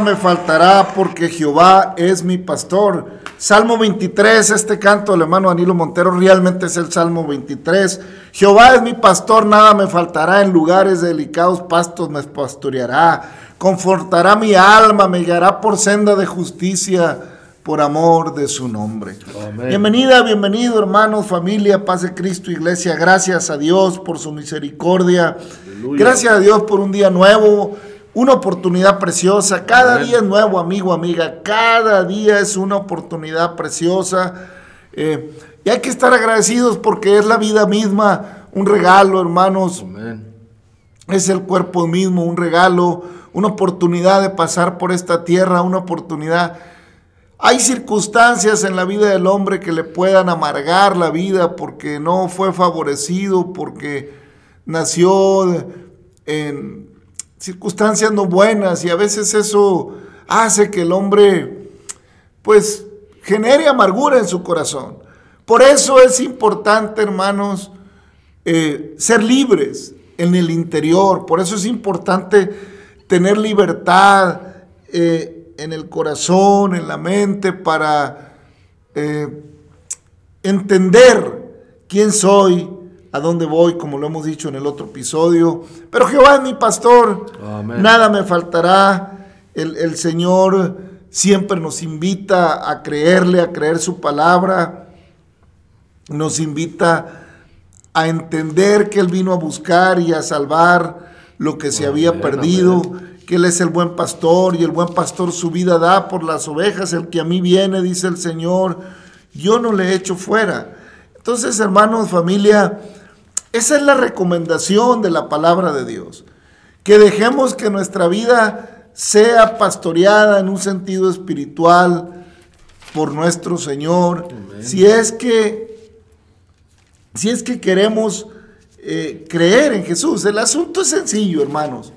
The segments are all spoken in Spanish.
me faltará porque Jehová es mi pastor. Salmo 23, este canto del hermano Danilo Montero realmente es el Salmo 23. Jehová es mi pastor, nada me faltará, en lugares delicados pastos me pastoreará, confortará mi alma, me guiará por senda de justicia por amor de su nombre. Bienvenida, bienvenido hermanos, familia, paz de Cristo, iglesia. Gracias a Dios por su misericordia. Gracias a Dios por un día nuevo una oportunidad preciosa. Cada día es nuevo, amigo, amiga. Cada día es una oportunidad preciosa. Eh, y hay que estar agradecidos porque es la vida misma, un regalo, hermanos. Es el cuerpo mismo, un regalo, una oportunidad de pasar por esta tierra, una oportunidad. Hay circunstancias en la vida del hombre que le puedan amargar la vida porque no fue favorecido, porque nació en, circunstancias no buenas y a veces eso hace que el hombre pues genere amargura en su corazón. Por eso es importante, hermanos, eh, ser libres en el interior. Por eso es importante tener libertad eh, en el corazón, en la mente, para eh, entender quién soy, a dónde voy, como lo hemos dicho en el otro episodio. Pero Jehová es mi pastor, nada me faltará. El, Señor siempre nos invita a creerle, a creer su palabra, nos invita a entender que Él vino a buscar y a salvar lo que se había perdido, que Él es el buen pastor y el buen pastor su vida da por las ovejas, el que a mí viene, dice el Señor, yo no le echo fuera. Entonces, hermanos, familia, esa es la recomendación de la palabra de Dios, que dejemos que nuestra vida sea pastoreada en un sentido espiritual por nuestro Señor, si es que si es que queremos eh, creer en Jesús. El asunto es sencillo, hermanos.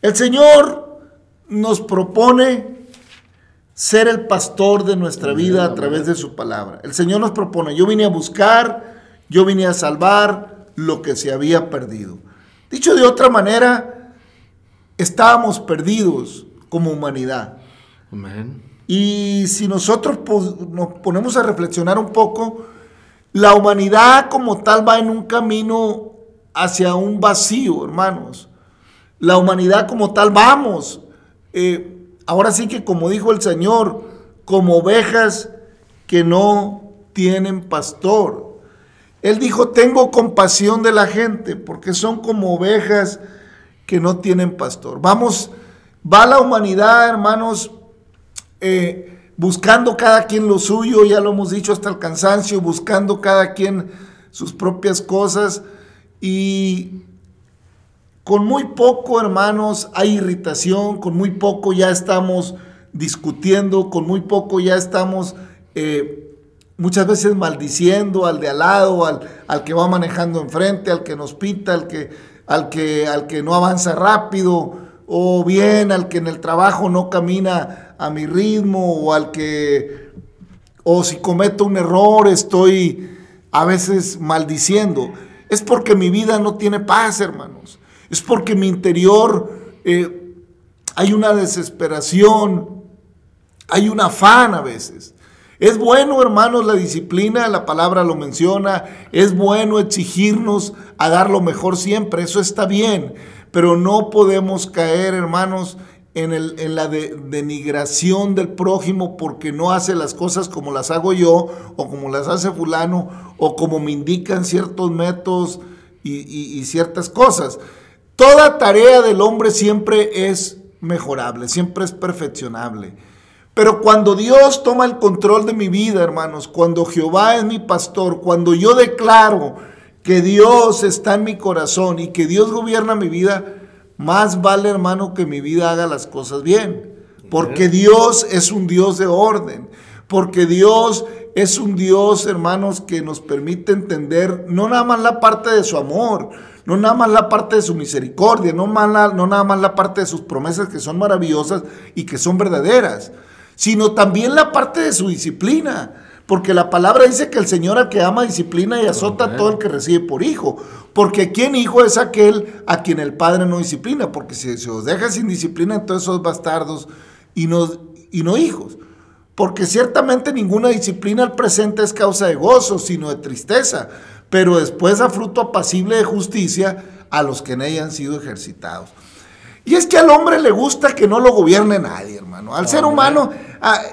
El Señor nos propone ser el pastor de nuestra vida a través de su palabra. El Señor nos propone, yo vine a buscar, yo vine a salvar lo que se había perdido. Dicho de otra manera, estábamos perdidos como humanidad. Y si nosotros nos ponemos a reflexionar un poco, la humanidad como tal va en un camino hacia un vacío, hermanos. La humanidad como tal vamos. Eh, ahora sí que como dijo el Señor, como ovejas que no tienen pastor. Él dijo, tengo compasión de la gente, porque son como ovejas que no tienen pastor. Vamos, va la humanidad, hermanos, eh, buscando cada quien lo suyo, ya lo hemos dicho hasta el cansancio, buscando cada quien sus propias cosas y con muy poco, hermanos, hay irritación, con muy poco ya estamos discutiendo, con muy poco ya estamos eh, muchas veces maldiciendo al de al lado, al, al, que va manejando enfrente, al que nos pita, al que, al, que, al que no avanza rápido, o bien al que en el trabajo no camina a mi ritmo, o al que, o si cometo un error, estoy a veces maldiciendo. Es porque mi vida no tiene paz, hermanos. Es porque mi interior eh, hay una desesperación, hay un afán a veces. Es bueno, hermanos, la disciplina, la palabra lo menciona, es bueno exigirnos a dar lo mejor siempre, eso está bien, pero no podemos caer, hermanos, en, la denigración del prójimo porque no hace las cosas como las hago yo o como las hace fulano o como me indican ciertos métodos y ciertas cosas. Toda tarea del hombre siempre es mejorable, siempre es perfeccionable. Pero cuando Dios toma el control de mi vida, hermanos, cuando Jehová es mi pastor, cuando yo declaro que Dios está en mi corazón y que Dios gobierna mi vida, más vale, hermano, que mi vida haga las cosas bien. Porque Dios es un Dios de orden. Porque Dios es un Dios, hermanos, que nos permite entender no nada más la parte de su amor, no nada más la parte de su misericordia, no, no nada más la parte de sus promesas que son maravillosas y que son verdaderas, sino también la parte de su disciplina. Porque la palabra dice que el Señor al que ama disciplina y azota a todo el que recibe por hijo. Porque quien hijo es aquel a quien el Padre no disciplina. Porque si se os deja sin disciplina, entonces sos bastardos y no, y no hijos. Porque ciertamente ninguna disciplina al presente es causa de gozo, sino de tristeza pero después a fruto apacible de justicia a los que en ella han sido ejercitados. Y es que al hombre le gusta que no lo gobierne nadie, hermano. Al ser humano,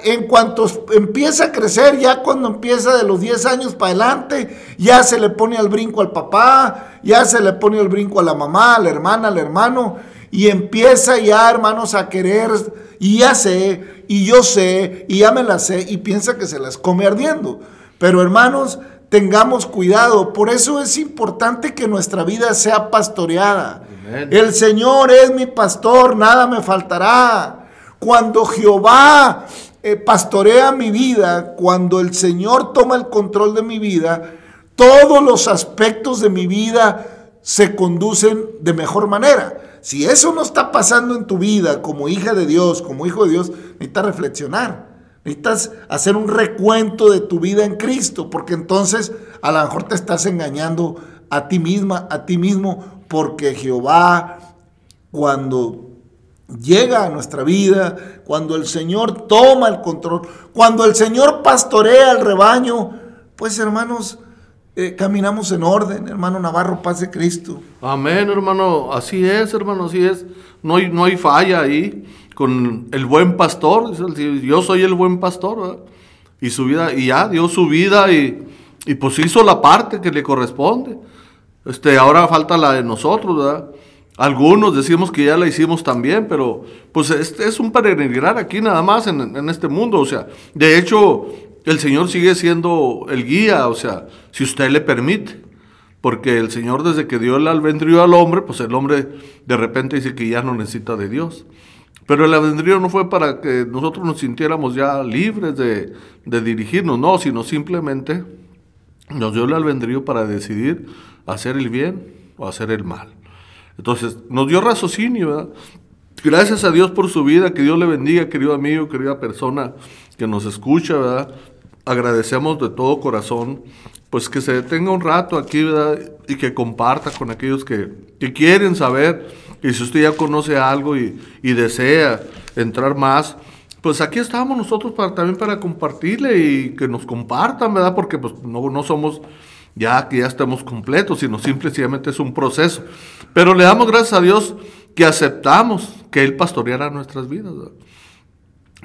en cuanto empieza a crecer, ya cuando empieza de los 10 años para adelante, ya se le pone al brinco al papá, ya se le pone al brinco a la mamá, a la hermana, al hermano, y empieza ya, hermanos, a querer, y ya sé, y yo sé, y ya me la sé, y piensa que se las come ardiendo. Pero hermanos, tengamos cuidado. Por eso es importante que nuestra vida sea pastoreada. El Señor es mi pastor, nada me faltará. Cuando Jehová eh, pastorea mi vida, cuando el Señor toma el control de mi vida, todos los aspectos de mi vida se conducen de mejor manera. Si eso no está pasando en tu vida como hija de Dios, como hijo de Dios, necesitas reflexionar. Necesitas hacer un recuento de tu vida en Cristo, porque entonces a lo mejor te estás engañando a ti misma, a ti mismo, porque Jehová, cuando llega a nuestra vida, cuando el Señor toma el control, cuando el Señor pastorea el rebaño, pues hermanos, eh, caminamos en orden, hermano Navarro, paz de Cristo. Amén, hermano, así es, hermano, así es. No hay, no hay falla ahí con el buen pastor. Yo soy el buen pastor. Y su vida, y ya dio su vida y, y pues hizo la parte que le corresponde. Este, ahora falta la de nosotros. Algunos decimos que ya la hicimos también, pero pues este es un peregrinar aquí nada más en, en, este mundo. O sea, de hecho, el Señor sigue siendo el guía, o sea, si usted le permite. Porque el Señor desde que dio el albedrío al hombre, pues el hombre de repente dice que ya no necesita de Dios. Pero el albedrío no fue para que nosotros nos sintiéramos ya libres de, de dirigirnos, no, sino simplemente nos dio el albedrío para decidir hacer el bien o hacer el mal. Entonces, nos dio raciocinio, ¿verdad? Gracias a Dios por su vida, que Dios le bendiga, querido amigo, querida persona que nos escucha, ¿verdad? Agradecemos de todo corazón, pues que se detenga un rato aquí, ¿verdad? Y que comparta con aquellos que, que quieren saber, y si usted ya conoce algo y, y desea entrar más, pues aquí estamos nosotros para, también para compartirle y que nos compartan, ¿verdad? Porque pues no, no somos ya que ya estamos completos, sino simplemente es un proceso. Pero le damos gracias a Dios que aceptamos que Él pastoreara nuestras vidas.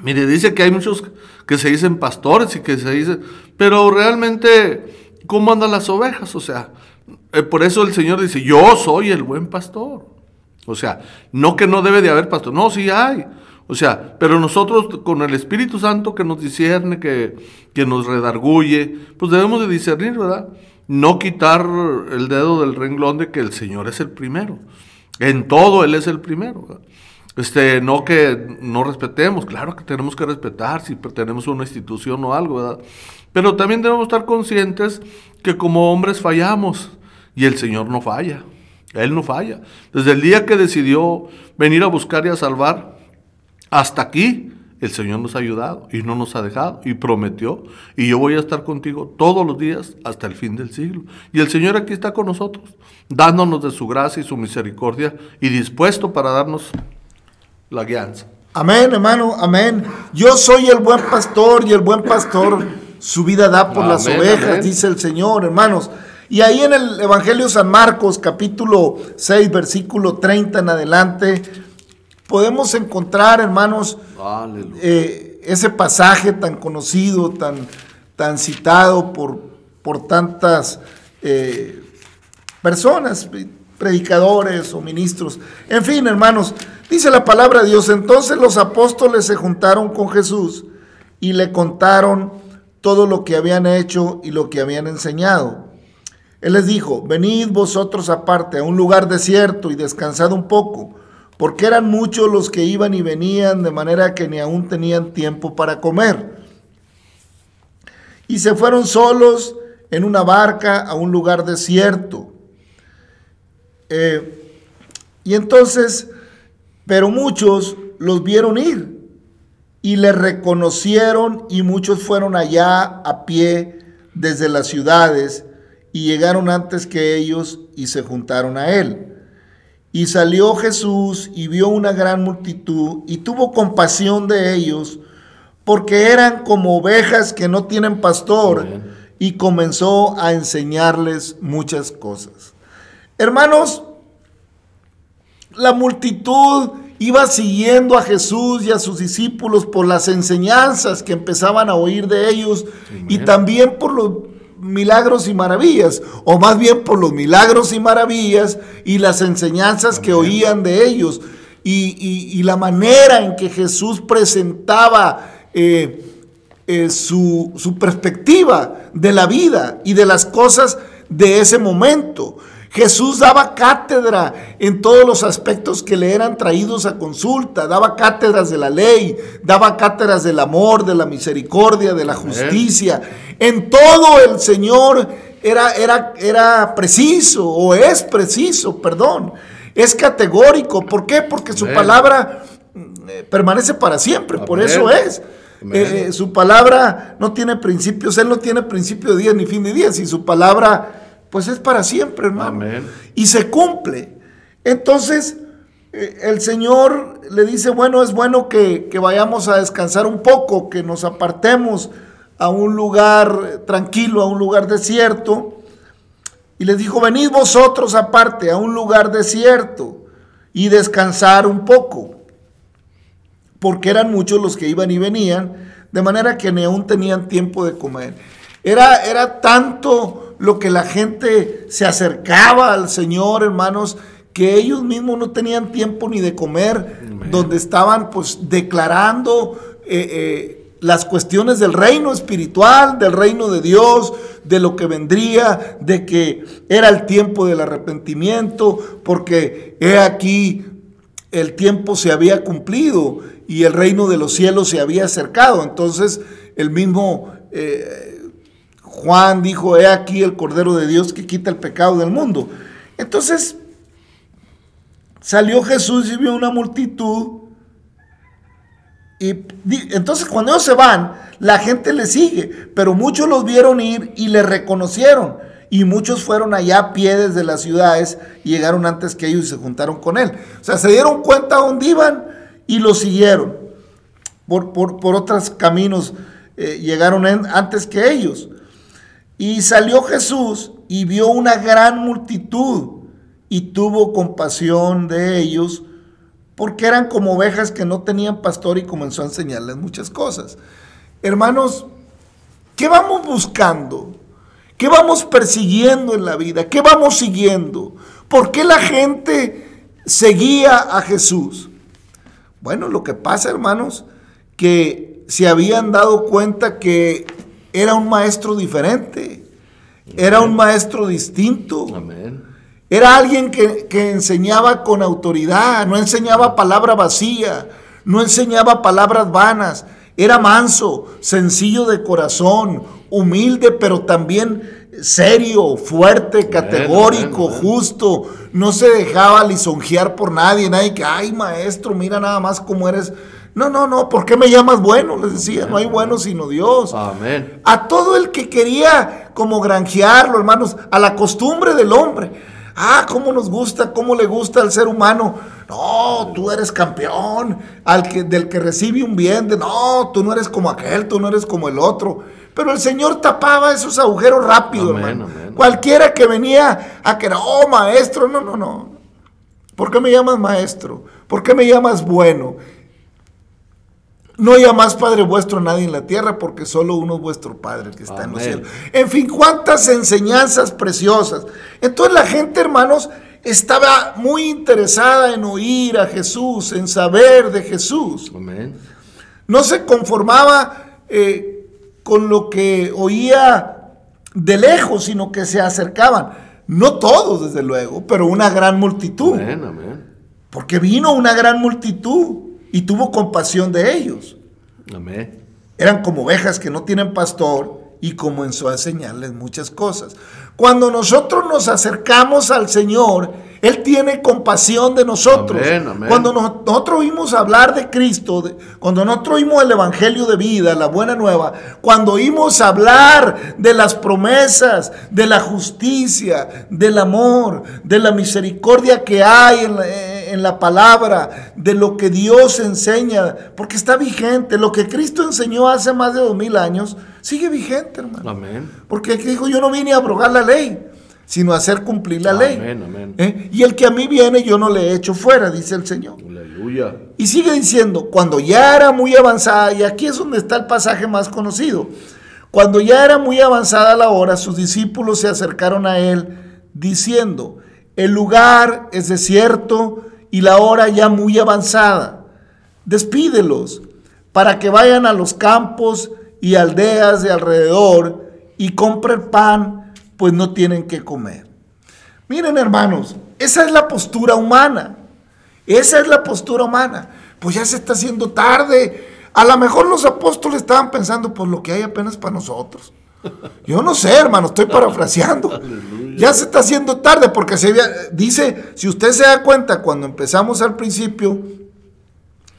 Mire, dice que hay muchos que se dicen pastores y que se dicen, pero realmente, ¿cómo andan las ovejas? O sea, eh, por eso el Señor dice, yo soy el buen pastor. O sea, no que no debe de haber pastor, no, sí hay. O sea, pero nosotros con el Espíritu Santo que nos discierne, que, que nos redarguye, pues debemos de discernir, ¿verdad? no quitar el dedo del renglón de que el Señor es el primero. En todo Él es el primero. Este, no que no respetemos, claro que tenemos que respetar si pertenecemos a una institución o algo, ¿verdad? Pero también debemos estar conscientes que como hombres fallamos y el Señor no falla. Él no falla. Desde el día que decidió venir a buscar y a salvar, hasta aquí, el Señor nos ha ayudado y no nos ha dejado y prometió. Y yo voy a estar contigo todos los días hasta el fin del siglo. Y el Señor aquí está con nosotros, dándonos de su gracia y su misericordia y dispuesto para darnos la guianza. Amén, hermano, amén. Yo soy el buen pastor y el buen pastor su vida da por las ovejas, dice el Señor, hermanos. Y ahí en el Evangelio San Marcos, capítulo 6, versículo 30 en adelante, podemos encontrar, hermanos, eh, ese pasaje tan conocido, tan, tan citado por, por tantas eh, personas, predicadores o ministros. En fin, hermanos, dice la palabra de Dios, entonces los apóstoles se juntaron con Jesús y le contaron todo lo que habían hecho y lo que habían enseñado. Él les dijo, venid vosotros aparte a un lugar desierto y descansad un poco porque eran muchos los que iban y venían, de manera que ni aún tenían tiempo para comer. Y se fueron solos en una barca a un lugar desierto. Eh, y entonces, pero muchos los vieron ir y le reconocieron y muchos fueron allá a pie desde las ciudades y llegaron antes que ellos y se juntaron a él. Y salió Jesús y vio una gran multitud y tuvo compasión de ellos, porque eran como ovejas que no tienen pastor, y comenzó a enseñarles muchas cosas. Hermanos, la multitud iba siguiendo a Jesús y a sus discípulos por las enseñanzas que empezaban a oír de ellos y también por los milagros y maravillas, o más bien por los milagros y maravillas y las enseñanzas que oían de ellos, y, la manera en que Jesús presentaba eh, eh, su, su perspectiva de la vida y de las cosas de ese momento. Jesús daba cátedra en todos los aspectos que le eran traídos a consulta, daba cátedras de la ley, daba cátedras del amor, de la misericordia, de la justicia. En todo el Señor era, era, era preciso, o es preciso, perdón. Es categórico. ¿Por qué? Porque su palabra eh, permanece para siempre, por eso es. Eh, eh, su palabra no tiene principios, Él no tiene principio de día ni fin de días, y su palabra pues es para siempre, hermano. Y se cumple. Entonces, eh, el Señor le dice, bueno, es bueno que, vayamos a descansar un poco, que nos apartemos a un lugar tranquilo, a un lugar desierto. Y les dijo, venid vosotros aparte, a un lugar desierto, y descansar un poco. Porque eran muchos los que iban y venían, de manera que ni aún tenían tiempo de comer. Era, era tanto lo que la gente se acercaba al Señor, hermanos, que ellos mismos no tenían tiempo ni de comer, donde estaban pues declarando eh, eh, las cuestiones del reino espiritual, del reino de Dios, de lo que vendría, de que era el tiempo del arrepentimiento, porque he aquí el tiempo se había cumplido y el reino de los cielos se había acercado. Entonces el mismo eh, Juan dijo, he aquí el Cordero de Dios que quita el pecado del mundo. Entonces salió Jesús y vio una multitud. Y entonces cuando ellos se van, la gente le sigue, pero muchos los vieron ir y le reconocieron. Y muchos fueron allá a pie desde las ciudades y llegaron antes que ellos y se juntaron con él. O sea, se dieron cuenta dónde iban y lo siguieron. Por, por, otros caminos eh, llegaron antes que ellos. Y salió Jesús y vio una gran multitud y tuvo compasión de ellos porque eran como ovejas que no tenían pastor y comenzó a enseñarles muchas cosas. Hermanos, ¿qué vamos buscando? ¿Qué vamos persiguiendo en la vida? ¿Qué vamos siguiendo? ¿Por qué la gente seguía a Jesús? Bueno, lo que pasa, hermanos, que se habían dado cuenta que era un maestro diferente, era un maestro distinto. Amén era alguien que, enseñaba con autoridad, no enseñaba palabra vacía, no enseñaba palabras vanas. Era manso, sencillo de corazón, humilde, pero también serio, fuerte, categórico, justo. No se dejaba lisonjear por nadie, nadie que, ay maestro, mira nada más cómo eres. No, no, no, ¿por qué me llamas bueno? Les decía, no hay bueno sino Dios. Amén. A todo el que quería como granjearlo, hermanos, a la costumbre del hombre. Ah, cómo nos gusta, cómo le gusta al ser humano. No, tú eres campeón, al que, del que recibe un bien. De, no, tú no eres como aquel, tú no eres como el otro. Pero el Señor tapaba esos agujeros rápido, hermano. Cualquiera que venía a que era, oh, maestro, no, no, no. ¿Por qué me llamas maestro? ¿Por qué me llamas bueno? No más Padre vuestro a nadie en la tierra, porque solo uno es vuestro Padre que está en los cielos. En fin, cuántas enseñanzas preciosas. Entonces la gente, hermanos, estaba muy interesada en oír a Jesús, en saber de Jesús. Amén. No se conformaba eh, con lo que oía de lejos, sino que se acercaban. No todos, desde luego, pero una gran multitud. Amén, amén. Porque vino una gran multitud y tuvo compasión de ellos. Amén. Eran como ovejas que no tienen pastor y comenzó a enseñarles muchas cosas. Cuando nosotros nos acercamos al Señor, Él tiene compasión de nosotros. Cuando nosotros oímos hablar de Cristo, cuando nosotros oímos el Evangelio de vida, la buena nueva, cuando oímos hablar de las promesas, de la justicia, del amor, de la misericordia que hay en la, en la palabra, de lo que Dios enseña, porque está vigente. Lo que Cristo enseñó hace más de dos mil años sigue vigente, hermano. Amén. Porque dijo, yo no vine a abrogar la ley, sino a hacer cumplir la ley. Amén, ¿Eh? Y el que a mí viene, yo no le echo fuera, dice el Señor. Aleluya. Y sigue diciendo, cuando ya era muy avanzada, y aquí es donde está el pasaje más conocido, cuando ya era muy avanzada la hora, sus discípulos se acercaron a él diciendo, el lugar es desierto y la hora ya muy avanzada. Despídelos para que vayan a los campos y aldeas de alrededor y compren pan, pues no tienen que comer. Miren hermanos, esa es la postura humana. Esa es la postura humana. Pues ya se está haciendo tarde. A lo mejor los apóstoles estaban pensando, pues lo que hay apenas para nosotros. Yo no sé, hermano, estoy parafraseando. Ya se está haciendo tarde porque se dice, si usted se da cuenta, cuando empezamos al principio,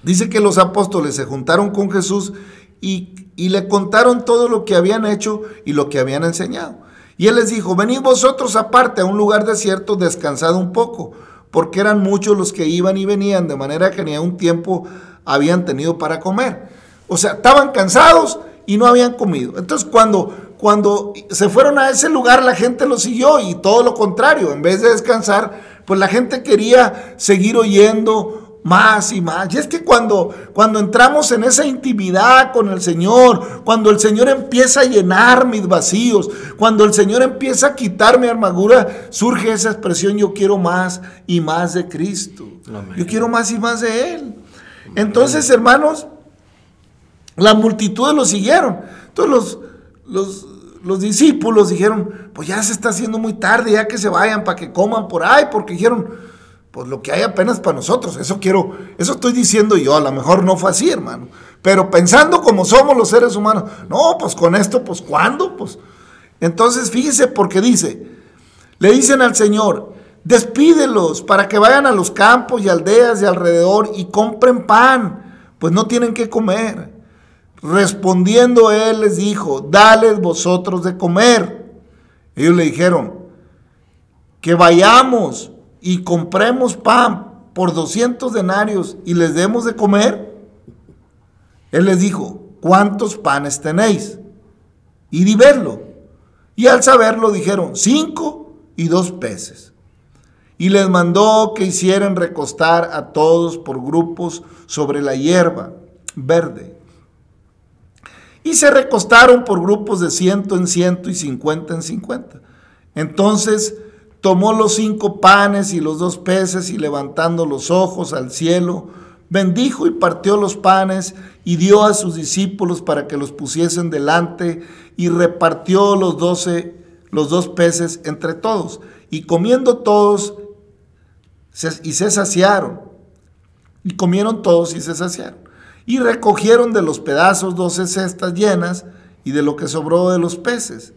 dice que los apóstoles se juntaron con Jesús y, y le contaron todo lo que habían hecho y lo que habían enseñado. Y él les dijo, venid vosotros aparte a un lugar desierto, descansad un poco, porque eran muchos los que iban y venían, de manera que ni a un tiempo habían tenido para comer. O sea, estaban cansados y no habían comido. Entonces cuando cuando se fueron a ese lugar la gente lo siguió y todo lo contrario, en vez de descansar, pues la gente quería seguir oyendo más y más. Y es que cuando, cuando entramos en esa intimidad con el Señor, cuando el Señor empieza a llenar mis vacíos, cuando el Señor empieza a quitar mi armadura, surge esa expresión, yo quiero más y más de Cristo. Yo quiero más y más de Él. Entonces, hermanos, la multitud lo siguieron. Entonces los, los, los discípulos dijeron, pues ya se está haciendo muy tarde, ya que se vayan para que coman por ahí, porque dijeron, pues lo que hay apenas para nosotros. Eso quiero, eso estoy diciendo yo, a lo mejor no fue así, hermano. Pero pensando como somos los seres humanos, no, pues con esto, pues ¿cuándo? Pues entonces fíjese porque dice, le dicen al Señor, despídelos para que vayan a los campos y aldeas de alrededor y compren pan, pues no tienen que comer. Respondiendo él les dijo, dales vosotros de comer. Ellos le dijeron, que vayamos y compremos pan por 200 denarios y les demos de comer? Él les dijo, ¿cuántos panes tenéis? Y di verlo. Y al saberlo dijeron, cinco y dos peces. Y les mandó que hicieran recostar a todos por grupos sobre la hierba verde. Y se recostaron por grupos de ciento en ciento y cincuenta en cincuenta. Entonces tomó los cinco panes y los dos peces y levantando los ojos al cielo, bendijo y partió los panes y dio a sus discípulos para que los pusiesen delante y repartió los doce, los dos peces entre todos. Y comiendo todos y se saciaron. Y comieron todos y se saciaron. Y recogieron de los pedazos doce cestas llenas y de lo que sobró de los peces.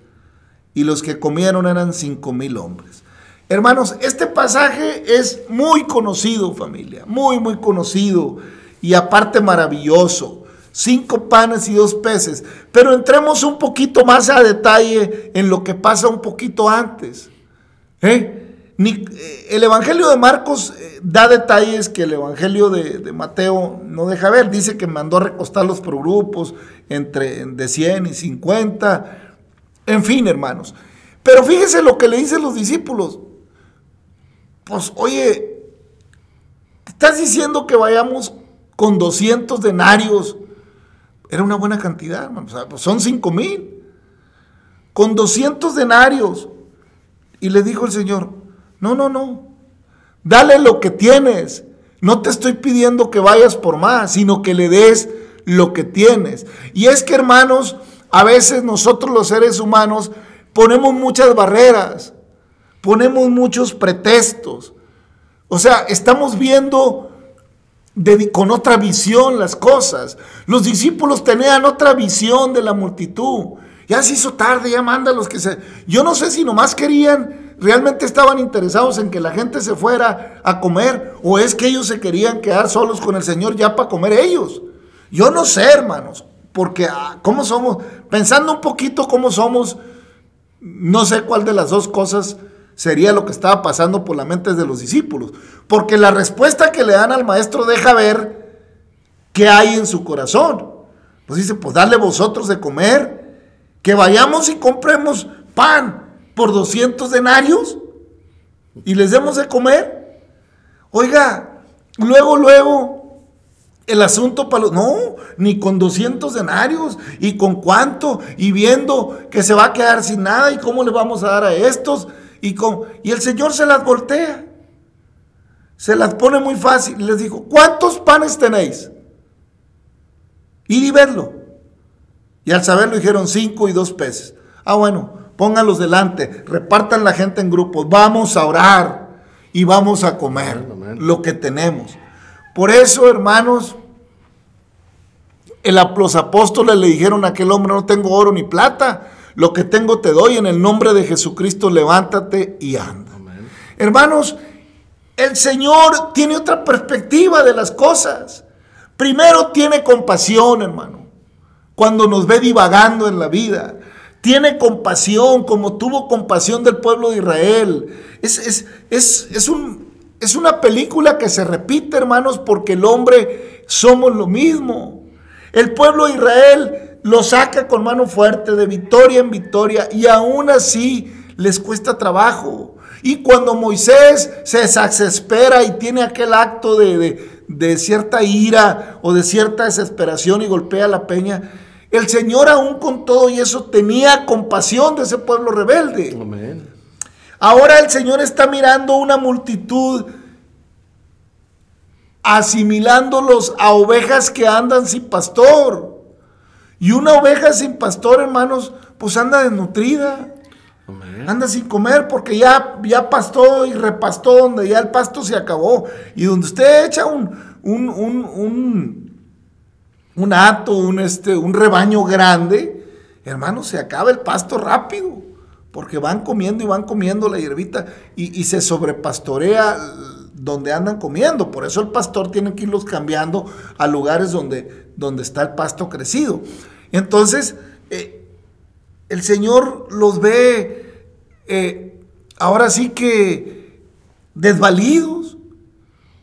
Y los que comieron eran cinco mil hombres. Hermanos, este pasaje es muy conocido, familia, muy, muy conocido y aparte maravilloso. Cinco panes y dos peces. Pero entremos un poquito más a detalle en lo que pasa un poquito antes. ¿Eh? Eh el Evangelio de Marcos eh, da detalles que el Evangelio de, Mateo no deja ver. Dice que mandó a recostarlos por grupos entre de 100 y 50. En fin, hermanos. Pero fíjese lo que le dicen los discípulos pues oye, estás diciendo que vayamos con 200 denarios. Era una buena cantidad, hermano. Pues, son 5 mil. Con 200 denarios. Y le dijo el Señor, no, no, no. Dale lo que tienes. No te estoy pidiendo que vayas por más, sino que le des lo que tienes. Y es que, hermanos, a veces nosotros los seres humanos ponemos muchas barreras ponemos muchos pretextos. O sea, estamos viendo con otra visión las cosas. Los discípulos tenían otra visión de la multitud. Ya se hizo tarde, ya manda los que se... Yo no sé si nomás querían, realmente estaban interesados en que la gente se fuera a comer o es que ellos se querían quedar solos con el Señor ya para comer ellos. Yo no sé, hermanos, porque ah, cómo somos, pensando un poquito cómo somos, no sé cuál de las dos cosas sería lo que estaba pasando por la mente de los discípulos. Porque la respuesta que le dan al maestro deja ver qué hay en su corazón. Pues dice, pues dale vosotros de comer, que vayamos y compremos pan por 200 denarios y les demos de comer. Oiga, luego, luego, el asunto para los... No, ni con 200 denarios. ¿Y con cuánto? Y viendo que se va a quedar sin nada. ¿Y cómo le vamos a dar a estos? Y, con, y el Señor se las voltea. Se las pone muy fácil. Les dijo, ¿cuántos panes tenéis? Y verlo. Y al saberlo dijeron cinco y dos peces. Ah, bueno, pónganlos delante, repartan la gente en grupos, vamos a orar y vamos a comer lo que tenemos. Por eso, hermanos, el, los apóstoles le dijeron a aquel hombre, no tengo oro ni plata, lo que tengo te doy en el nombre de Jesucristo, levántate y anda. Hermanos, el Señor tiene otra perspectiva de las cosas. Primero tiene compasión, hermano, cuando nos ve divagando en la vida. Tiene compasión como tuvo compasión del pueblo de Israel. Es, es, es, un, es una película que se repite, hermanos, porque el hombre somos lo mismo. El pueblo de Israel lo saca con mano fuerte de victoria en victoria y aún así les cuesta trabajo. Y cuando Moisés se exaspera y tiene aquel acto de, de cierta ira o de cierta desesperación y golpea la peña, el Señor aún con todo y eso tenía compasión de ese pueblo rebelde. Amén. Ahora el Señor está mirando una multitud asimilándolos a ovejas que andan sin pastor. Y una oveja sin pastor, hermanos, pues anda desnutrida. Amén. Anda sin comer porque ya, ya pastó y repastó donde ya el pasto se acabó. Y donde usted echa un, un, un, un, un hato, un, este, un rebaño grande, hermano, se acaba el pasto rápido. Porque van comiendo y van comiendo la hierbita y, se sobrepastorea donde andan comiendo. Por eso el pastor tiene que irlos cambiando a lugares donde, donde está el pasto crecido. Entonces, eh, el Señor los ve eh, ahora sí que desvalidos,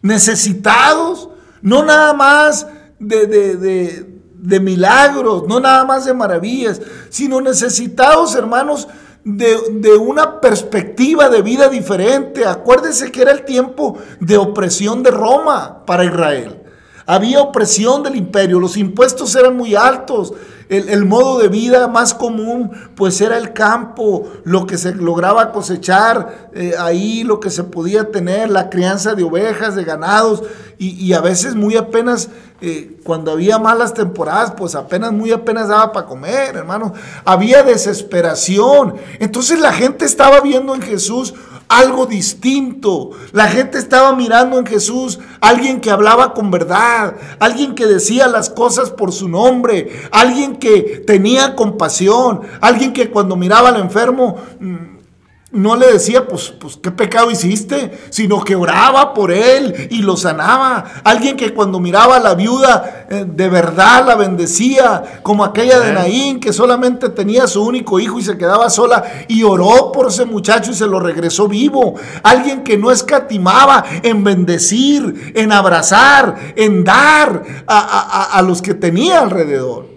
necesitados, no nada más de, de, de, de milagros, no nada más de maravillas, sino necesitados, hermanos, de, de, una perspectiva de vida diferente. Acuérdese que era el tiempo de opresión de Roma para Israel. Había opresión del imperio, los impuestos eran muy altos, el, el, modo de vida más común pues era el campo, lo que se lograba cosechar eh, ahí, lo que se podía tener, la crianza de ovejas, de ganados, y, y a veces muy apenas, eh, cuando había malas temporadas, pues apenas, muy apenas daba para comer, hermano. Había desesperación. Entonces la gente estaba viendo en Jesús algo distinto. La gente estaba mirando en Jesús alguien que hablaba con verdad, alguien que decía las cosas por su nombre, alguien que tenía compasión, alguien que cuando miraba al enfermo no le decía, pues, pues, ¿qué pecado hiciste? Sino que oraba por él y lo sanaba. Alguien que cuando miraba a la viuda, eh, de verdad la bendecía, como aquella de Naín, que solamente tenía su único hijo y se quedaba sola y oró por ese muchacho y se lo regresó vivo. Alguien que no escatimaba en bendecir, en abrazar, en dar a, a, a los que tenía alrededor.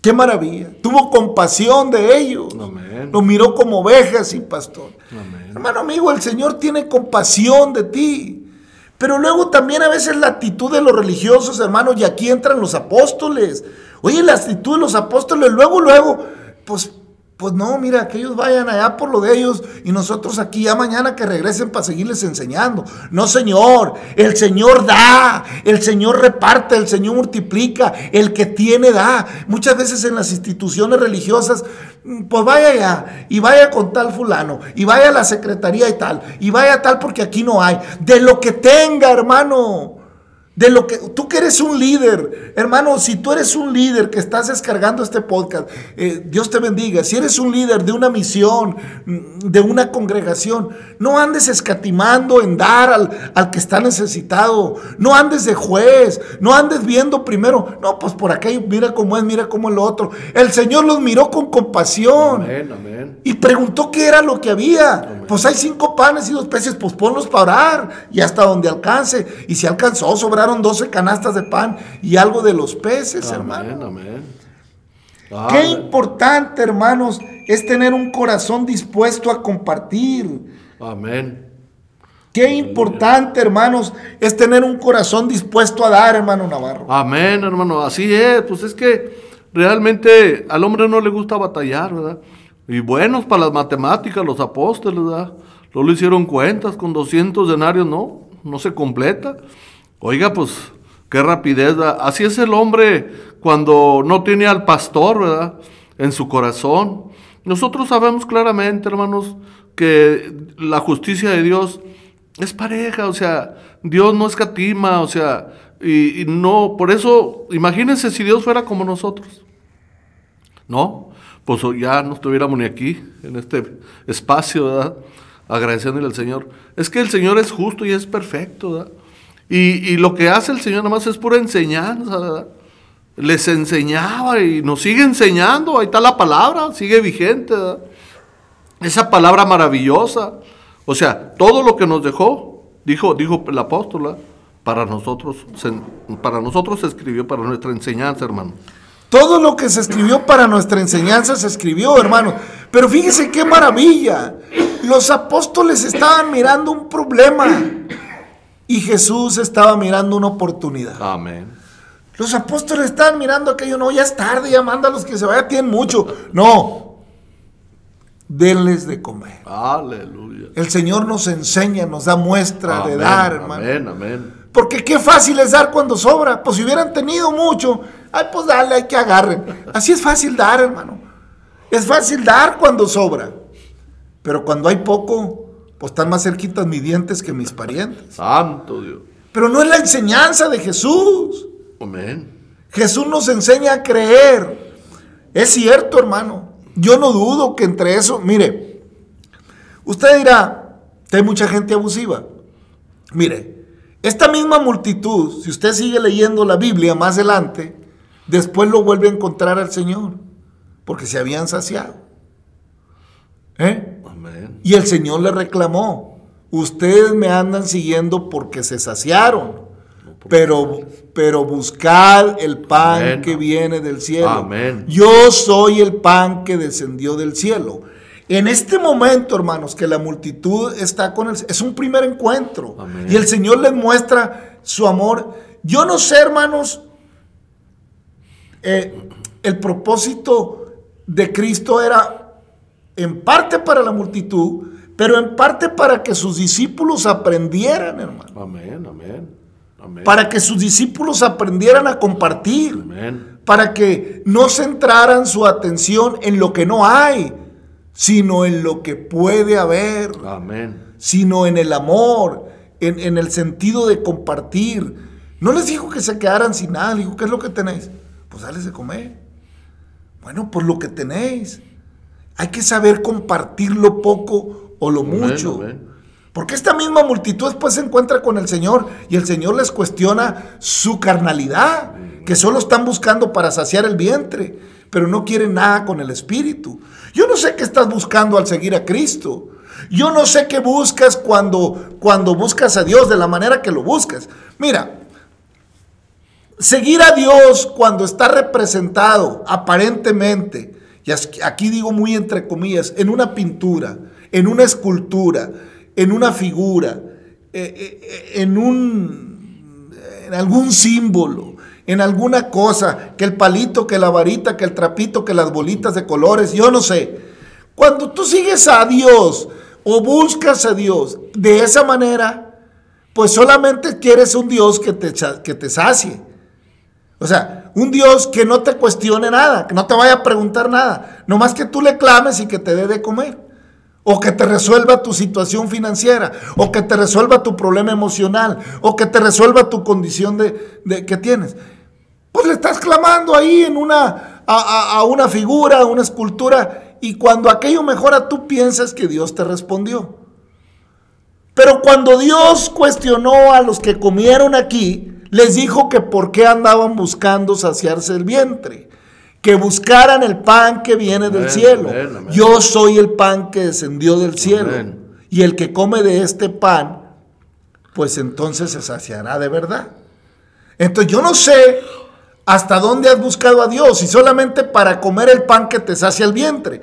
Qué maravilla. Tuvo compasión de ellos. Amén. Los miró como ovejas sin pastor. Amén. Hermano amigo, el Señor tiene compasión de ti. Pero luego también a veces la actitud de los religiosos, hermanos, y aquí entran los apóstoles. Oye, la actitud de los apóstoles, luego, luego, pues pues no, mira, que ellos vayan allá por lo de ellos y nosotros aquí ya mañana que regresen para seguirles enseñando. No, Señor, el Señor da, el Señor reparte, el Señor multiplica, el que tiene da. Muchas veces en las instituciones religiosas, pues vaya allá y vaya con tal fulano y vaya a la secretaría y tal y vaya tal porque aquí no hay. De lo que tenga, hermano de lo que tú que eres un líder, hermano, si tú eres un líder que estás descargando este podcast, eh, Dios te bendiga. Si eres un líder de una misión, mm, de una congregación, no andes escatimando en dar al, al, que está necesitado. No andes de juez, no andes viendo primero, no, pues por acá mira cómo es, mira cómo es lo otro. El Señor los miró con compasión Amén, amén. y preguntó qué era lo que había. Amén. Pues hay cinco panes y dos peces, pues ponlos para orar y hasta donde alcance. Y si alcanzó, sobraron 12 canastas de pan y algo de los peces, amén, hermano. Amén. Ah, Qué importante, hermanos, es tener un corazón dispuesto a compartir. Amén. Qué importante, hermanos, es tener un corazón dispuesto a dar, hermano Navarro. Amén, hermano. Así es. Pues es que realmente al hombre no le gusta batallar, ¿verdad? Y buenos para las matemáticas, los apóstoles, ¿verdad? No le hicieron cuentas con 200 denarios, no, no se completa. Oiga, pues, qué rapidez. Así es el hombre cuando no tiene al pastor, ¿verdad? En su corazón. Nosotros sabemos claramente, hermanos, que la justicia de Dios es pareja, o sea, Dios no escatima, o sea, y, y no, por eso, imagínense si Dios fuera como nosotros. ¿No? Pues ya no estuviéramos ni aquí, en este espacio, ¿verdad? Agradeciéndole al Señor. Es que el Señor es justo y es perfecto, ¿verdad? Y, lo que hace el Señor nada más es pura enseñanza. Les enseñaba y nos sigue enseñando, ahí está la palabra, sigue vigente. Esa palabra maravillosa. O sea, todo lo que nos dejó, dijo, dijo el apóstol, para nosotros, para nosotros se escribió para nuestra enseñanza, hermano. Todo lo que se escribió para nuestra enseñanza se escribió, hermano. Pero fíjese qué maravilla. Los apóstoles estaban mirando un problema. Y Jesús estaba mirando una oportunidad. Amén. Los apóstoles estaban mirando aquello, no, ya es tarde, ya manda a los que se vayan, tienen mucho. No, denles de comer. Aleluya. El Señor nos enseña, nos da muestra de dar, hermano. Amén, amén. Porque qué fácil es dar cuando sobra. Pues si hubieran tenido mucho, ay, pues dale, hay que agarren. Así es fácil dar, hermano. Es fácil dar cuando sobra. Pero cuando hay poco, pues están más cerquitas mis dientes que mis parientes. Santo Dios. Pero no es la enseñanza de Jesús. Amén. Jesús nos enseña a creer. Es cierto, hermano. Yo no dudo que entre eso, mire, usted dirá hay mucha gente abusiva. Mire, esta misma multitud, si usted sigue leyendo la Biblia más adelante, después lo vuelve a encontrar al Señor, porque se habían saciado. ¿Eh? Y el Señor le reclamó, ustedes me andan siguiendo porque se saciaron, pero, pero buscad el pan Amén. que viene del cielo. Amén. Yo soy el pan que descendió del cielo. En este momento, hermanos, que la multitud está con él, es un primer encuentro. Amén. Y el Señor les muestra su amor. Yo no sé, hermanos, eh, el propósito de Cristo era en parte para la multitud, pero en parte para que sus discípulos aprendieran, hermano. Amén, amén. Amén. Para que sus discípulos aprendieran a compartir. Amén. Para que no centraran su atención en lo que no hay, sino en lo que puede haber, Amén. sino en el amor, en, en el sentido de compartir. No les dijo que se quedaran sin nada, les dijo, ¿qué es lo que tenéis? Pues dales de comer. Bueno, pues lo que tenéis. Hay que saber compartir lo poco o lo Amén, mucho. amén. Porque esta misma multitud después se encuentra con el Señor y el Señor les cuestiona su carnalidad, que solo están buscando para saciar el vientre, pero no quieren nada con el espíritu. Yo no sé qué estás buscando al seguir a Cristo. Yo no sé qué buscas cuando, cuando buscas a Dios de la manera que lo buscas. Mira, seguir a Dios cuando está representado aparentemente, y aquí digo muy entre comillas, en una pintura, en una escultura, en una figura, eh, eh, eh, en un en algún símbolo, en alguna cosa, que el palito, que la varita, que el trapito, que las bolitas de colores, yo no sé. Cuando tú sigues a Dios o buscas a Dios de esa manera, pues solamente quieres un Dios que te, que te sacie. O sea, un Dios que no te cuestione nada, que no te vaya a preguntar nada, nomás que tú le clames y que te dé de comer. O que te resuelva tu situación financiera, o que te resuelva tu problema emocional, o que te resuelva tu condición de, de- que tienes. Pues le estás clamando ahí en una, a, a- a una figura, a una escultura, y cuando aquello mejora, tú piensas que Dios te respondió. Pero cuando Dios cuestionó a los que comieron aquí, les dijo que por qué andaban buscando saciarse el vientre, que buscaran el pan que viene del cielo. amén, amén. Yo soy el pan que descendió del cielo. Y el que come de este pan, pues entonces se saciará de verdad. Entonces yo no sé hasta dónde has buscado a Dios, si solamente para comer el pan que te sacia el vientre.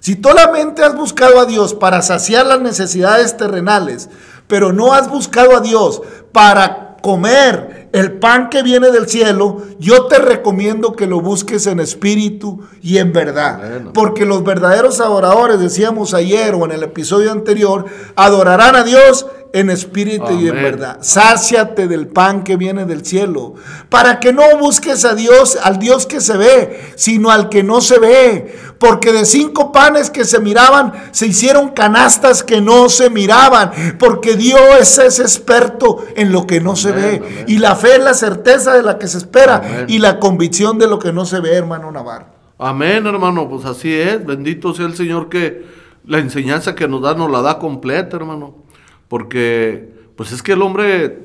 Si solamente has buscado a Dios para saciar las necesidades terrenales, pero no has buscado a Dios para comer el pan que viene del cielo, yo te recomiendo que lo busques en espíritu y en verdad. Porque los verdaderos adoradores, decíamos ayer o en el episodio anterior, adorarán a Dios en espíritu y en verdad. Sáciate del pan que viene del cielo, para que no busques a Dios, al Dios que se ve, sino al que no se ve, porque de cinco panes que se miraban, se hicieron canastas que no se miraban, porque Dios es experto en lo que no se ve, amén. y la fe es la certeza de la que se espera, Amén. y la convicción de lo que no se ve, hermano Navarro. Amén, hermano, pues así es. Bendito sea el Señor que la enseñanza que nos da nos la da completa, hermano. Porque, pues es que el hombre,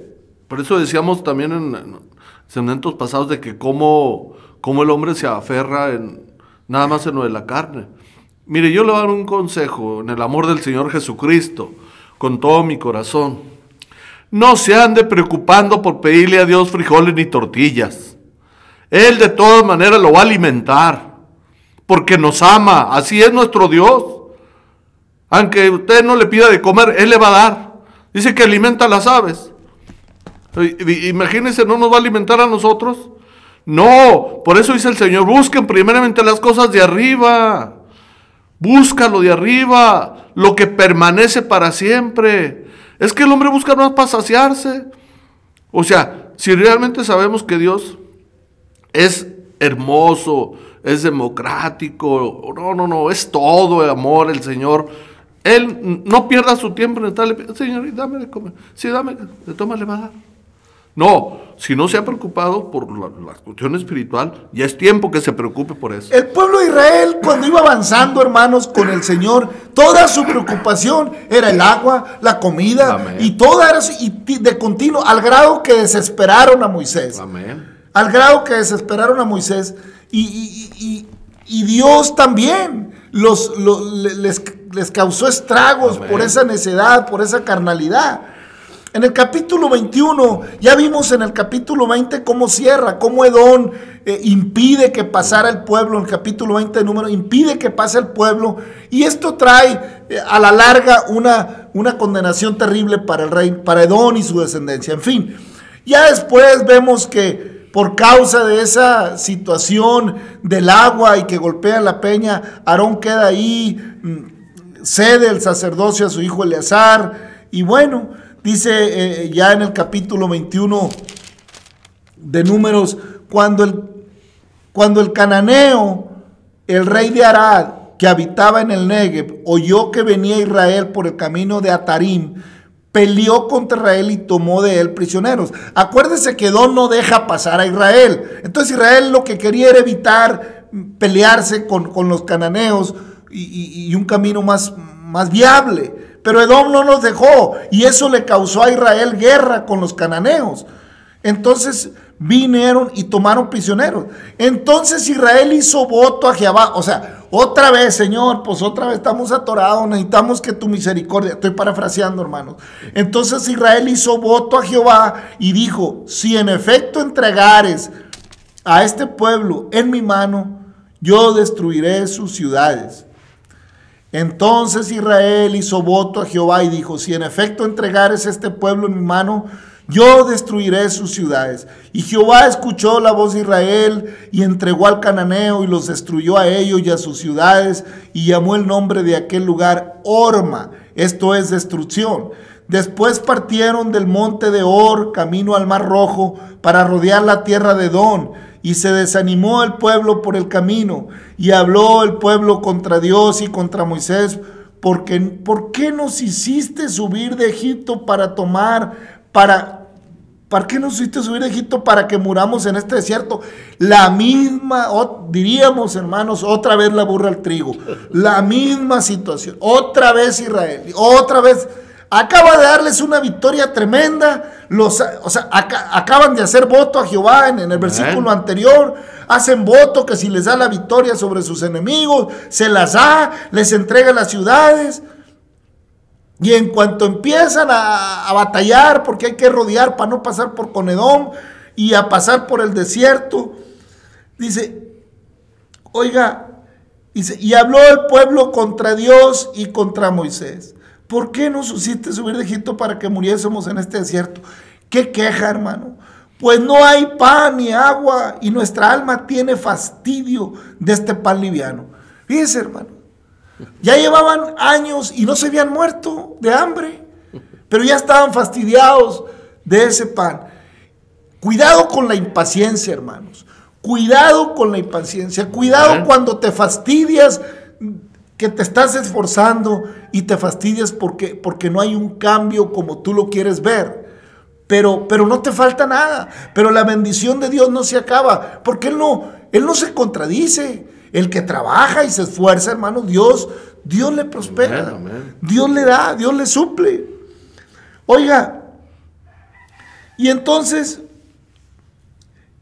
por eso decíamos también en, en segmentos pasados de que cómo, cómo el hombre se aferra en nada más en lo de la carne. Mire, yo le voy a dar un consejo en el amor del Señor Jesucristo, con todo mi corazón. No se ande preocupando por pedirle a Dios frijoles ni tortillas. Él de todas maneras lo va a alimentar, porque nos ama, así es nuestro Dios. Aunque usted no le pida de comer, Él le va a dar. Dice que alimenta a las aves. Imagínense, ¿no nos va a alimentar a nosotros? No, por eso dice el Señor, busquen primeramente las cosas de arriba. Búscalo de arriba, lo que permanece para siempre. Es que el hombre busca más para saciarse. O sea, si realmente sabemos que Dios es hermoso, es democrático, no, no, no, es todo el amor, el Señor. Él no pierda su tiempo en estarle, Señor, dame de comer. Sí, dame, de tomar le va a dar. No, si no se ha preocupado por la, cuestión espiritual, ya es tiempo que se preocupe por eso. El pueblo de Israel, cuando iba avanzando, hermanos, con el Señor, toda su preocupación era el agua, la comida, y toda era y de continuo, al grado que desesperaron a Moisés. Amén. Al grado que desesperaron a Moisés. Y, Dios también los, les, les, causó estragos por esa necedad, por esa carnalidad. En el capítulo 21, ya vimos en el capítulo 20 cómo cierra, cómo Edón eh, impide que pasara el pueblo, en el capítulo 20 número, impide que pase el pueblo, y esto trae eh, a la larga una, una condenación terrible para el rey, para Edón y su descendencia. En fin, ya después vemos que por causa de esa situación del agua y que golpea la peña, Aarón queda ahí, mm, cede el sacerdocio a su hijo Eleazar, y bueno, Dice eh, ya en el capítulo 21 de números, cuando el, cuando el cananeo, el rey de Arad, que habitaba en el Negev, oyó que venía Israel por el camino de Atarim, peleó contra Israel y tomó de él prisioneros. Acuérdese que Don no deja pasar a Israel. Entonces Israel lo que quería era evitar pelearse con, los cananeos y, y, un camino más, más viable. Pero Edom no nos dejó y eso le causó a Israel guerra con los cananeos. Entonces vinieron y tomaron prisioneros. Entonces Israel hizo voto a Jehová. O sea, otra vez, Señor, pues otra vez estamos atorados, necesitamos que tu misericordia, estoy parafraseando, hermanos. Entonces Israel hizo voto a Jehová y dijo, si en efecto entregares a este pueblo en mi mano, yo destruiré sus ciudades entonces Israel hizo voto a Jehová y dijo, si en efecto entregares este pueblo en mi mano, yo destruiré sus ciudades. Y Jehová escuchó la voz de Israel y entregó al cananeo y los destruyó a ellos y a sus ciudades y llamó el nombre de aquel lugar Orma, esto es destrucción. Después partieron del monte de Or camino al mar rojo para rodear la tierra de Don y se desanimó el pueblo por el camino, y habló el pueblo contra Dios y contra Moisés, porque ¿por qué nos hiciste subir de Egipto para tomar, para, ¿para qué nos hiciste subir de Egipto para que muramos en este desierto? La misma, diríamos hermanos, otra vez la burra al trigo, la misma situación, otra vez Israel, otra vez Acaba de darles una victoria tremenda. Los, o sea, acaban de hacer voto a Jehová en, el versículo anterior. Hacen voto que si les da la victoria sobre sus enemigos, se las da, les entrega las ciudades. Y en cuanto empiezan a, batallar, porque hay que rodear para no pasar por Conedón y a pasar por el desierto, dice, oiga, dice, y habló el pueblo contra Dios y contra Moisés. ¿Por qué nos hiciste subir de Egipto para que muriésemos en este desierto? ¿Qué queja, hermano? Pues no hay pan ni agua y nuestra alma tiene fastidio de este pan liviano. Fíjese, hermano. Ya llevaban años y no se habían muerto de hambre, pero ya estaban fastidiados de ese pan. Cuidado con la impaciencia, hermanos. Cuidado con la impaciencia. Cuidado cuando te fastidias que te estás esforzando y te fastidias porque, porque no hay un cambio como tú lo quieres ver. Pero, pero no te falta nada. Pero la bendición de Dios no se acaba. Porque Él no, Él no se contradice. El que trabaja y se esfuerza, hermano, Dios, Dios le prospera. Dios le da, Dios le suple. Oiga, y entonces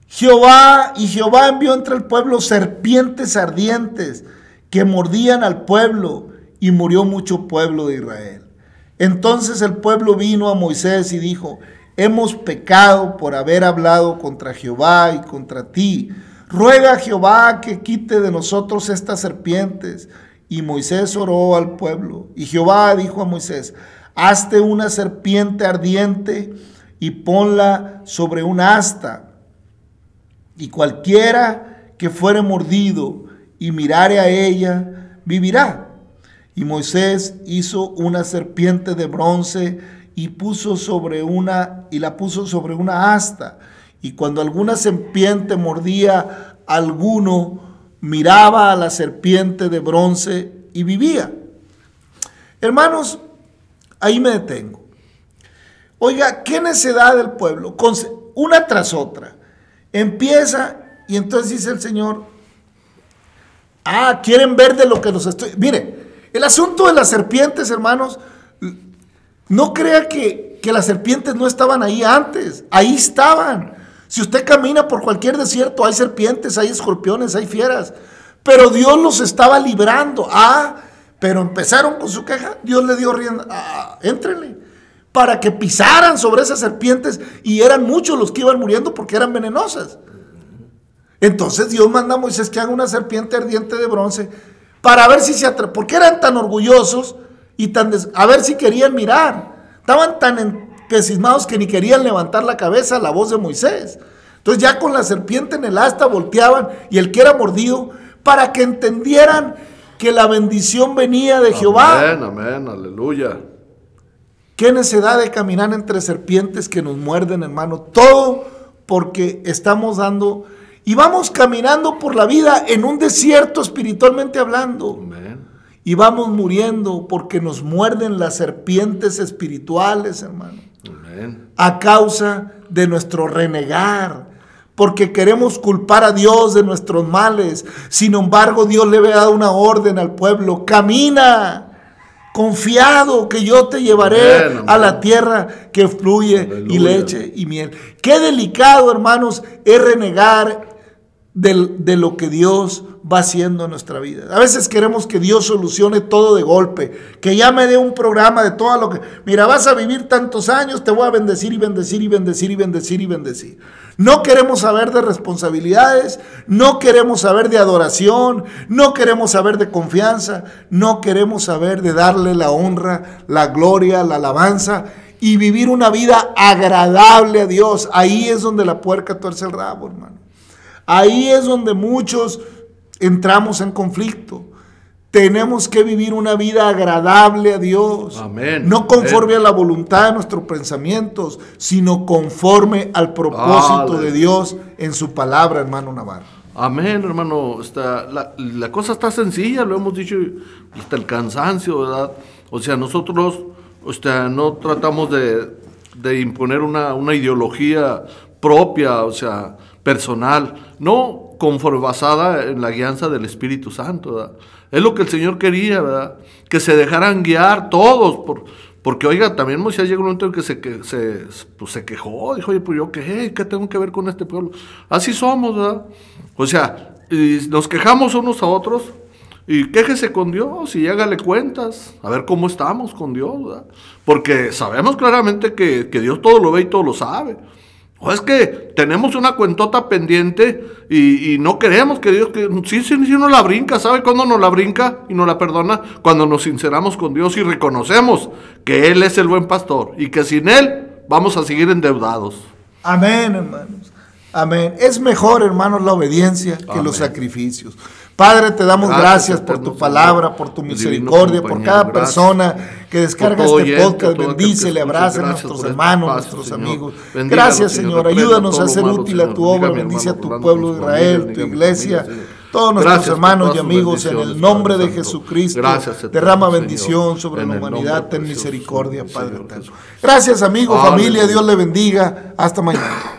Jehová y Jehová envió entre el pueblo serpientes ardientes que mordían al pueblo y murió mucho pueblo de Israel. Entonces el pueblo vino a Moisés y dijo, hemos pecado por haber hablado contra Jehová y contra ti. Ruega a Jehová que quite de nosotros estas serpientes. Y Moisés oró al pueblo. Y Jehová dijo a Moisés, hazte una serpiente ardiente y ponla sobre un asta. Y cualquiera que fuere mordido y mirare a ella, vivirá. Y Moisés hizo una serpiente de bronce y puso sobre una y la puso sobre una asta. Y cuando alguna serpiente mordía a alguno, miraba a la serpiente de bronce y vivía. Hermanos, ahí me detengo. Oiga, qué necesidad del pueblo, una tras otra. Empieza y entonces dice el Señor, ah, quieren ver de lo que nos estoy... Mire, el asunto de las serpientes, hermanos, no crea que, que las serpientes no estaban ahí antes, ahí estaban. Si usted camina por cualquier desierto, hay serpientes, hay escorpiones, hay fieras. Pero Dios los estaba librando. Ah, pero empezaron con su queja. Dios le dio rienda. Ah, éntrenle. Para que pisaran sobre esas serpientes. Y eran muchos los que iban muriendo porque eran venenosas. Entonces Dios manda a Moisés que haga una serpiente ardiente de bronce. Para ver si se atreven. Porque eran tan orgullosos y tan. a ver si querían mirar. Estaban tan entusiasmados que ni querían levantar la cabeza a la voz de Moisés. Entonces ya con la serpiente en el asta volteaban y el que era mordido para que entendieran que la bendición venía de Jehová. Amén, amén, aleluya. Qué necesidad de caminar entre serpientes que nos muerden, hermano. Todo porque estamos dando y vamos caminando por la vida en un desierto espiritualmente hablando. Y vamos muriendo porque nos muerden las serpientes espirituales, hermano. A causa de nuestro renegar, porque queremos culpar a Dios de nuestros males. Sin embargo, Dios le había dado una orden al pueblo, camina, confiado que yo te llevaré a la tierra que fluye y leche y miel. Qué delicado, hermanos, es renegar de, lo que Dios va haciendo en nuestra vida. A veces queremos que Dios solucione todo de golpe, que ya me dé un programa de todo lo que, mira, vas a vivir tantos años, te voy a bendecir y bendecir y bendecir y bendecir y bendecir. No queremos saber de responsabilidades, no queremos saber de adoración, no queremos saber de confianza, no queremos saber de darle la honra, la gloria, la alabanza y vivir una vida agradable a Dios. Ahí es donde la puerca tuerce el rabo, hermano. Ahí es donde muchos entramos en conflicto. Tenemos que vivir una vida agradable a Dios. Amén. No conforme a la voluntad de nuestros pensamientos, sino conforme al propósito de Dios en su palabra, hermano Navarro. Amén, hermano. Está, la, cosa está sencilla, lo hemos dicho hasta el cansancio, ¿verdad? O sea, nosotros o sea, no tratamos de, imponer una, una ideología propia, o sea, personal, no conforme basada en la guianza del Espíritu Santo. Es lo que el Señor quería, ¿verdad? Que se dejaran guiar todos, por, porque oiga, también Moisés llegó un momento en que se, que, se, pues, se quejó, dijo, oye, pues yo qué, ¿qué tengo que ver con este pueblo? Así somos, ¿verdad? O sea, nos quejamos unos a otros, y quéjese con Dios y hágale cuentas, a ver cómo estamos con Dios. Porque sabemos claramente que, que Dios todo lo ve y todo lo sabe. O es que tenemos una cuentota pendiente y, no queremos que Dios, que sí, sí, sí nos la brinca, ¿sabe cuándo nos la brinca y nos la perdona? Cuando nos sinceramos con Dios y reconocemos que Él es el buen pastor y que sin Él vamos a seguir endeudados. Amén, hermanos. Amén. Es mejor, hermanos, la obediencia que los sacrificios. Padre, te damos gracias, por tu palabra, por tu misericordia, por cada persona que descarga este podcast. Bendice, le abraza a nuestros hermanos, nuestros amigos. Gracias, Señor. Ayúdanos a ser útil a tu obra. Bendice a tu pueblo de Israel, tu iglesia todos nuestros hermanos y amigos, en el nombre de Jesucristo, derrama bendición sobre la humanidad, ten misericordia, Padre. Gracias, amigo, familia, Dios le bendiga. Hasta mañana.